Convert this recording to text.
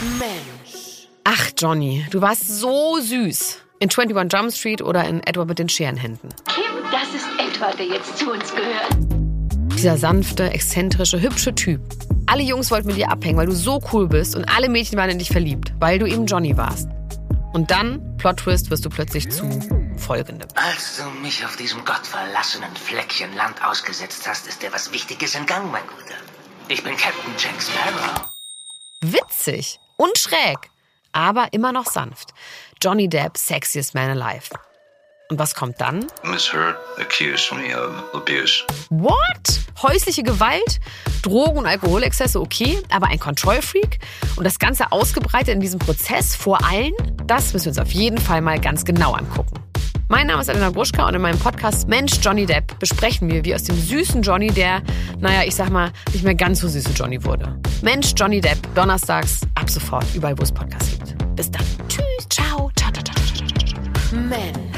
Mensch. Ach, Johnny, du warst so süß. In 21 Jump Street oder in Edward mit den Scherenhänden. Kim, das ist Edward, der jetzt zu uns gehört. Dieser sanfte, exzentrische, hübsche Typ. Alle Jungs wollten mit dir abhängen, weil du so cool bist und alle Mädchen waren in dich verliebt, weil du eben Johnny warst. Und dann, Plot Twist, wirst du plötzlich zu folgendem. Als du mich auf diesem gottverlassenen Fleckchen Land ausgesetzt hast, ist dir was Wichtiges in Gang, mein Guter. Ich bin Captain Jack Sparrow. Witzig und schräg, aber immer noch sanft. Johnny Depp, sexiest man alive. Und was kommt dann? Miss Hurt accused me of abuse. What? Häusliche Gewalt? Drogen- und Alkoholexzesse okay, aber ein Kontrollfreak? Und das Ganze ausgebreitet in diesem Prozess vor allen? Das müssen wir uns auf jeden Fall mal ganz genau angucken. Mein Name ist Elena Gruschka und in meinem Podcast Mensch Johnny Depp besprechen wir, wie aus dem süßen Johnny der, naja, ich sag mal, nicht mehr ganz so süße Johnny wurde. Mensch Johnny Depp, donnerstags, ab sofort, überall wo es Podcasts gibt. Bis dann. Tschüss, ciao, ciao, ciao, ciao, ciao, ciao. Mensch.